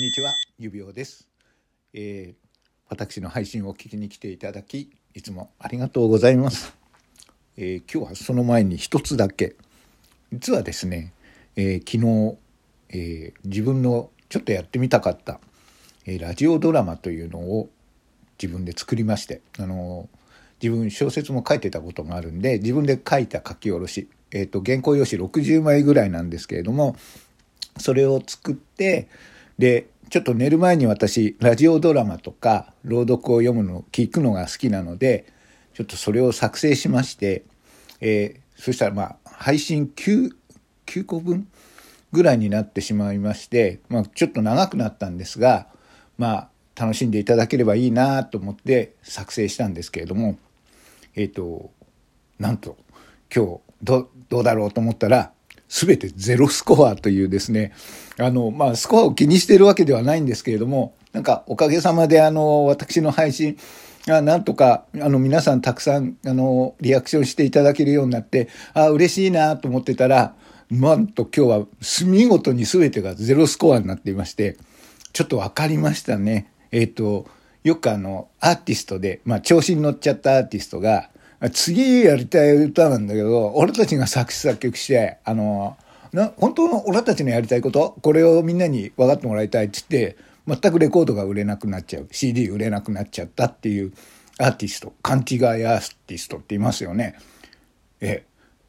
んにちは、指輪です、えー、私の配信を聞きに来ていただき、いつもありがとうございます。えー、今日はその前に一つだけ、実はですね、えー、昨日、え自分のちょっとやってみたかった、えラジオドラマというのを自分で作りまして、あの自分小説も書いてたことがあるんで、自分で書いた書き下ろし、えっ、と、原稿用紙60枚ぐらいなんですけれども、それを作って、で、ちょっと寝る前に私、ラジオドラマとか朗読を読むの、聞くのが好きなので、ちょっとそれを作成しまして、えー、そしたらまあ、配信 9, 9個分ぐらいになってしまいまして、まあ、ちょっと長くなったんですが、まあ、楽しんでいただければいいなと思って作成したんですけれども、えっ、ー、と、なんと、今日、ど、どうだろうと思ったら、全てゼロスコアというですね、あの、まあ、スコアを気にしてるわけではないんですけれども、なんかおかげさまであの、私の配信、あなんとか、あの、皆さんたくさん、あの、リアクションしていただけるようになって、あ嬉しいなと思ってたら、なんと今日は見事に全てがゼロスコアになっていまして、ちょっと分かりましたね。えっ、ー、と、よくあの、アーティストで、まあ、調子に乗っちゃったアーティストが、次やりたい歌なんだけど、俺たちが作詞作曲して、あの、な、本当の俺たちのやりたいことこれをみんなに分かってもらいたいって言って、全くレコードが売れなくなっちゃう。CD 売れなくなっちゃったっていうアーティスト、勘違いアーティストって言いますよね。え、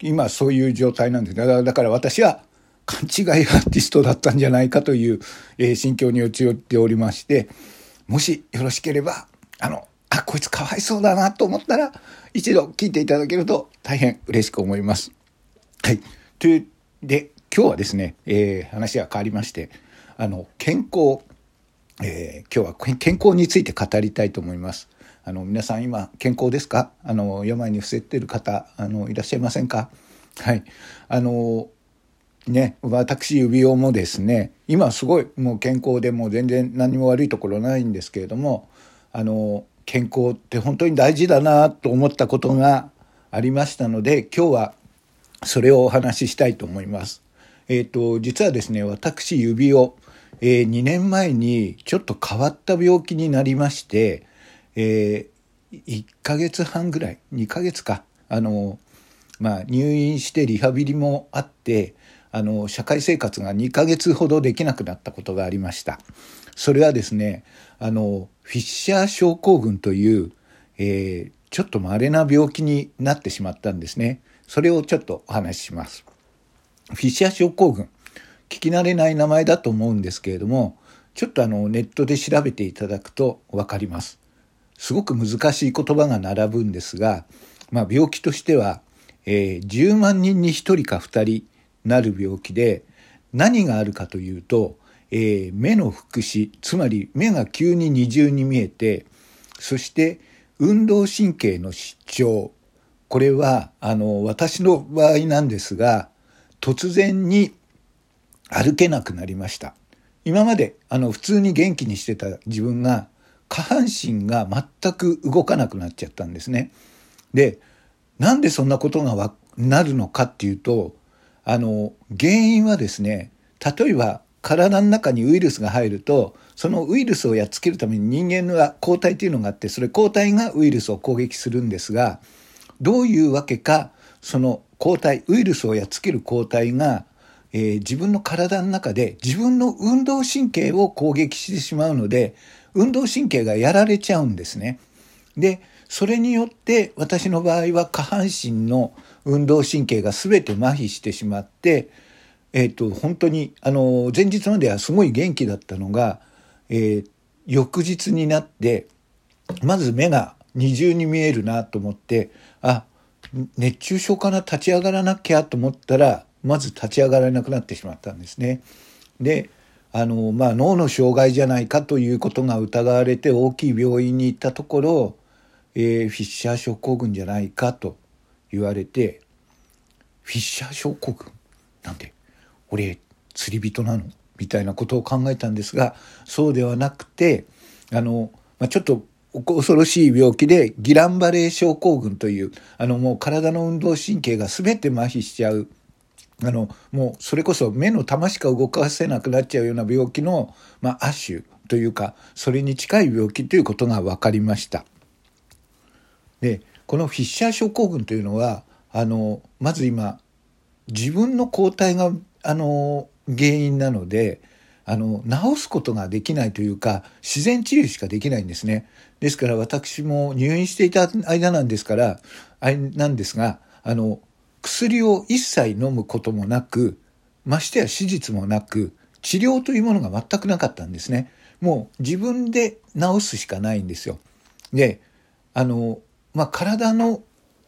今そういう状態なんですだだから私は勘違いアーティストだったんじゃないかという、えー、心境に陥っておりまして、もしよろしければ、あの、あ、こいつかわいそうだなと思ったら、一度聞いていただけると大変嬉しく思います。はい。という、で、今日はですね、えー、話が変わりまして、あの、健康、えー、今日は健康について語りたいと思います。あの、皆さん今、健康ですか？あの、病に伏せてる方、あの、いらっしゃいませんか？はい。あの、ね、私指輪もですね今すごいもう健康でもう全然何も悪いところないんですけれどもあの健康って本当に大事だなと思ったことがありましたので今日はそれをお話ししたいと思います。えっ、ー、と実はですね私指輪、えー、2年前にちょっと変わった病気になりまして、えー、1ヶ月半ぐらい2ヶ月かあのまあ入院してリハビリもあってあの社会生活が2ヶ月ほどできなくなったことがありました。それはですねあのフィッシャー症候群という、えー、ちょっと稀な病気になってしまったんですね。それをちょっとお話しします。フィッシャー症候群。聞き慣れない名前だと思うんですけれども、ちょっとあのネットで調べていただくと分かります。すごく難しい言葉が並ぶんですが、まあ、病気としては、えー、10万人に1人か2人なる病気で何があるかというとえー、目の複視つまり目が急に二重に見えてそして運動神経の失調。これはあの私の場合なんですが突然に歩けなくなりました。今まであの普通に元気にしてた自分が下半身が全く動かなくなっちゃったんですね。でなんでそんなことがなるのかっていうとあの原因はですね例えば体の中にウイルスが入るとそのウイルスをやっつけるために人間は抗体というのがあってそれ抗体がウイルスを攻撃するんですがどういうわけかその抗体ウイルスをやっつける抗体が、えー、自分の体の中で自分の運動神経を攻撃してしまうので運動神経がやられちゃうんですね。でそれによって私の場合は下半身の運動神経が全て麻痺してしまってえっ、と、本当に、あの、前日まではすごい元気だったのが、えー、翌日になって、まず目が二重に見えるなと思って、あ、熱中症かな立ち上がらなきゃと思ったら、まず立ち上がらなくなってしまったんですね。で、あの、まあ、脳の障害じゃないかということが疑われて大きい病院に行ったところ、えー、フィッシャー症候群じゃないかと言われて、フィッシャー症候群？なんて俺釣り人なの？みたいなことを考えたんですがそうではなくてあの、まあ、ちょっと恐ろしい病気でギランバレー症候群というあのもう体の運動神経が全て麻痺しちゃうあの、もうそれこそ目の玉しか動かせなくなっちゃうような病気の、まあ、亜種というか、それに近い病気ということが分かりました。で、このフィッシャー症候群というのは、あの、まず今、自分の抗体が、あの、原因なので、あの、治すことができないというか、自然治癒しかできないんですね。ですから私も入院していた間なんですから、あれなんですが、あの、薬を一切飲むこともなく、ましてや手術もなく、治療というものが全くなかったんですね。もう自分で治すしかないんですよ。で、あの、まあ、体の、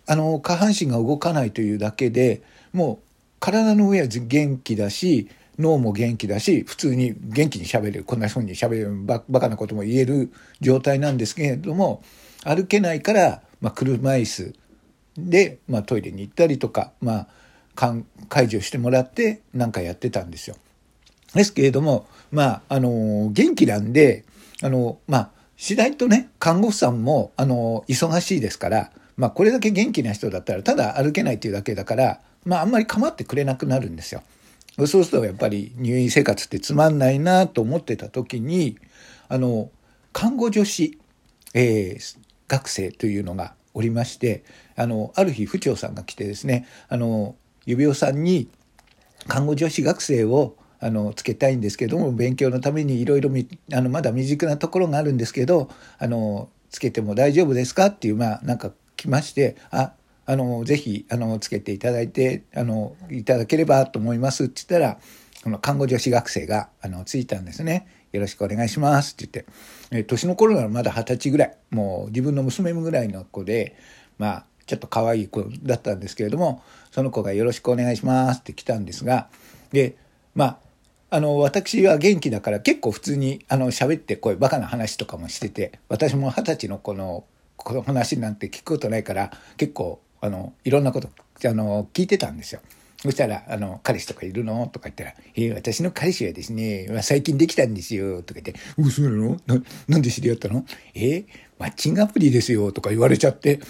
あの、下半身が動かないというだけでもう体の上は元気だし、脳も元気だし、普通に元気に喋れる、こんな風に喋れる、バカなことも言える状態なんですけれども、歩けないから、まあ、車椅子で、まあ、トイレに行ったりとか、まあ、解除してもらってなんかやってたんですよ。ですけれども、まあ、あの、元気なんで、あの、まあ、次第とね、看護婦さんも、あの、忙しいですから、まあ、これだけ元気な人だったら、ただ歩けないっていうだけだから、まあ、あんまり構ってくれなくなるんですよ。そうすると、やっぱり入院生活ってつまんないなと思ってた時に、あの、看護助手、えー、学生というのがおりまして、あの、ある日、府長さんが来てですね、あの、指輪さんに、看護助手学生をあのつけたいんですけども勉強のためにいろいろあのまだ未熟なところがあるんですけどあのつけても大丈夫ですかっていうまあなんか来ましてああのぜひあのつけていただいてあのいただければと思います。って言ったらこの看護助手学生があのついたんですね。よろしくお願いします。って言って、え年の頃ならまだ二十歳ぐらい。もう自分の娘ぐらいの子でまあちょっと可愛い子だったんですけれどもその子が「よろしくお願いします」って来たんですがでまああの、私は元気だから結構普通に、あの、喋ってこういうバカな話とかもしてて、私も二十歳のこの、この話なんて聞くことないから、結構、あの、いろんなこと、あの、聞いてたんですよ。そしたら、あの、彼氏とかいるの？とか言ったら、えー、私の彼氏はですね、最近できたんですよ、とか言って、うそうなの？ななんで知り合ったのえー、マッチングアプリですよ、とか言われちゃって、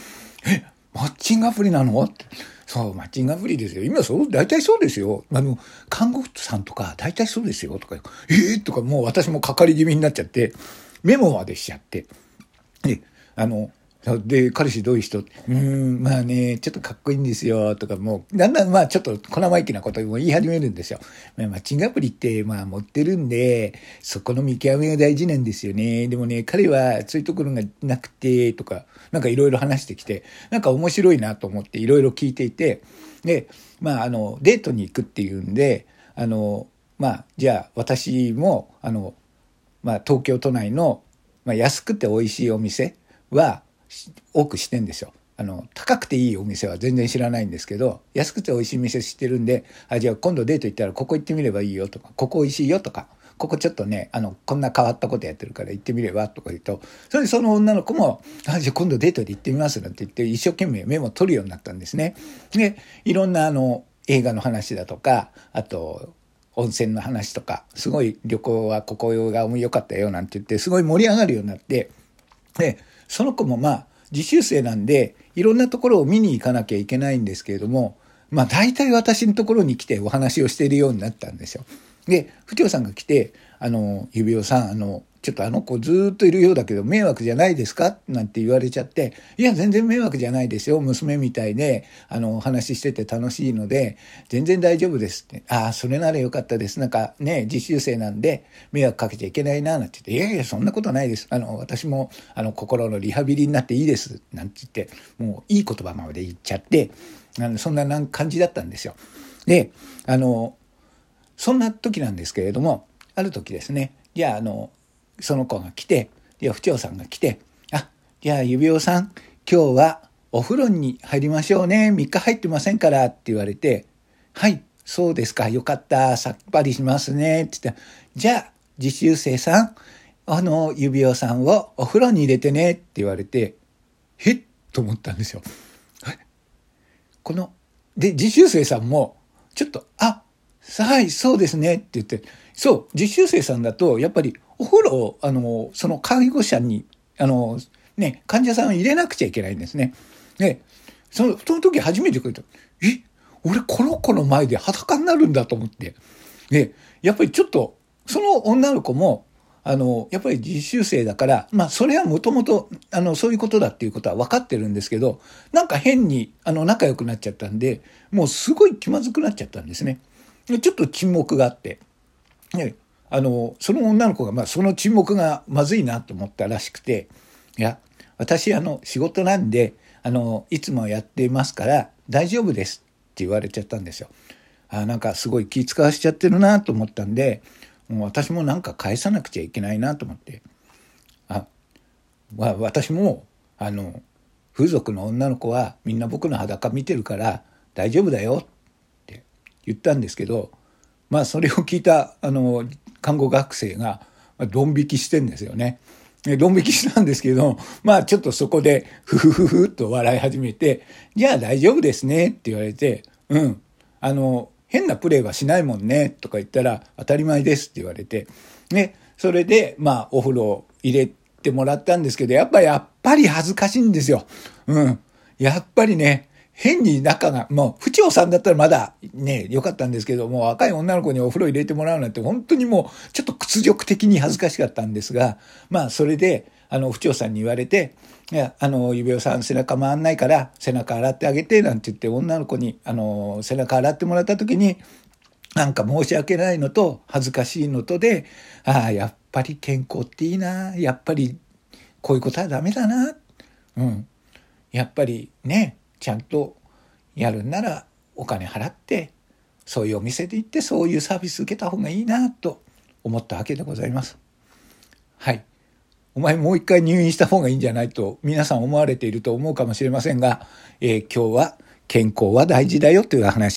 え、マッチングアプリなの？って。そう、マッチングアプリですよ。今そう、大体そうですよ。あの、看護婦さんとか、大体そうですよ。とか、ええ？ー、とか、もう私もかかり気味になっちゃって、メモまでしちゃって。で、あの、で、彼氏どういう人？うん、まあね、ちょっとかっこいいんですよ、とか、もう、だんだんまあちょっと小生意気なことも言い始めるんですよ。まあ、マッチングアプリってまあ持ってるんで、そこの見極めが大事なんですよね。でもね、彼はそういうところがなくて、とか、なんかいろいろ話してきて、なんか面白いなと思っていろいろ聞いていて、で、まああの、デートに行くっていうんで、あの、まあ、じゃあ私も、あの、まあ東京都内の、まあ安くて美味しいお店は、多くしてんですよ。あの、高くていいお店は全然知らないんですけど、安くて美味しい店知ってるんで、あ、じゃあ今度デート行ったらここ行ってみればいいよとか、ここ美味しいよとか、ここちょっとね、あの、こんな変わったことやってるから行ってみればとか言うと、それでその女の子も、あ、じゃあ今度デートで行ってみますなんて言って一生懸命メモ取るようになったんですね。で、いろんなあの、映画の話だとか、あと、温泉の話とか、すごい旅行はここが良かったよなんて言って、すごい盛り上がるようになって、で、その子もまあ、実習生なんで、いろんなところを見に行かなきゃいけないんですけれども、まあ大体私のところに来てお話をしているようになったんですよ。で、府長さんが来て、あの、指輪さん、あの、ちょっとあの子ずっといるようだけど迷惑じゃないですか？なんて言われちゃって、いや、全然迷惑じゃないですよ。娘みたいで、あの、お話ししてて楽しいので、全然大丈夫ですって。ああ、それならよかったです。なんかね、実習生なんで迷惑かけちゃいけないな、なんて言って、いやいや、そんなことないです。あの、私も、あの、心のリハビリになっていいです。なんて言って、もういい言葉まで言っちゃって、あのそんな感じだったんですよ。で、あの、そんな時なんですけれども、ある時ですね、じゃあ、あの、その子が来て、いや、府長さんが来て、あ、じゃあ、指輪さん、今日はお風呂に入りましょうね。3日入ってませんからって言われて、はい、そうですか、よかった、さっぱりしますね。って言ったら、じゃあ、実習生さん、あの、指輪さんをお風呂に入れてね。って言われて、へっ？と思ったんですよ。この、で、実習生さんも、ちょっと、あ、はい、そうですね。って言って、そう、実習生さんだと、やっぱりお風呂を、あの、その介護者に、あの、ね、患者さんを入れなくちゃいけないんですね。で、その、その時初めて聞いた。え、俺この子の前で裸になるんだと思って。で、やっぱりちょっと、その女の子も、あの、やっぱり実習生だから、まあ、それはもともと、あの、そういうことだっていうことは分かってるんですけど、なんか変に、あの、仲良くなっちゃったんで、もうすごい気まずくなっちゃったんですね。でちょっと沈黙があって。ね、あの、その女の子が、まあ、その沈黙がまずいなと思ったらしくて、いや、私、あの、仕事なんで、あの、いつもやっていますから、大丈夫ですって言われちゃったんですよ。あなんかすごい気使わしちゃってるなと思ったんで、もう私もなんか返さなくちゃいけないなと思って、あ、まあ、私も、あの、風俗の女の子はみんな僕の裸見てるから大丈夫だよって言ったんですけど、まあそれを聞いた、あの、看護学生が、ドン引きしてんですよね。ドン引きしたんですけど、まあちょっとそこで、ふふふふっと笑い始めて、じゃあ大丈夫ですねって言われて、うん、あの、変なプレーはしないもんね、とか言ったら、当たり前ですって言われて、ね、それで、まあ、お風呂入れてもらったんですけど、やっぱやっぱり恥ずかしいんですよ。うん。やっぱりね、変に仲が、もう、不長さんだったらまだね、良かったんですけど、もう若い女の子にお風呂入れてもらうなんて、本当にもう、ちょっと屈辱的に恥ずかしかったんですが、まあ、それで、あの、不長さんに言われて、いや、あの、指輪さん背中回んないから、背中洗ってあげて、なんて言って、女の子に、あの、背中洗ってもらった時に、なんか申し訳ないのと、恥ずかしいのとで、ああ、やっぱり健康っていいな、やっぱり、こういうことはダメだな、うん。やっぱりね、ちゃんとやるんなら、お金払って、そういうお店で行って、そういうサービス受けた方がいいな、と思ったわけでございます。はい。お前もう一回入院した方がいいんじゃないと皆さん思われていると思うかもしれませんが、えー、今日は健康は大事だよという話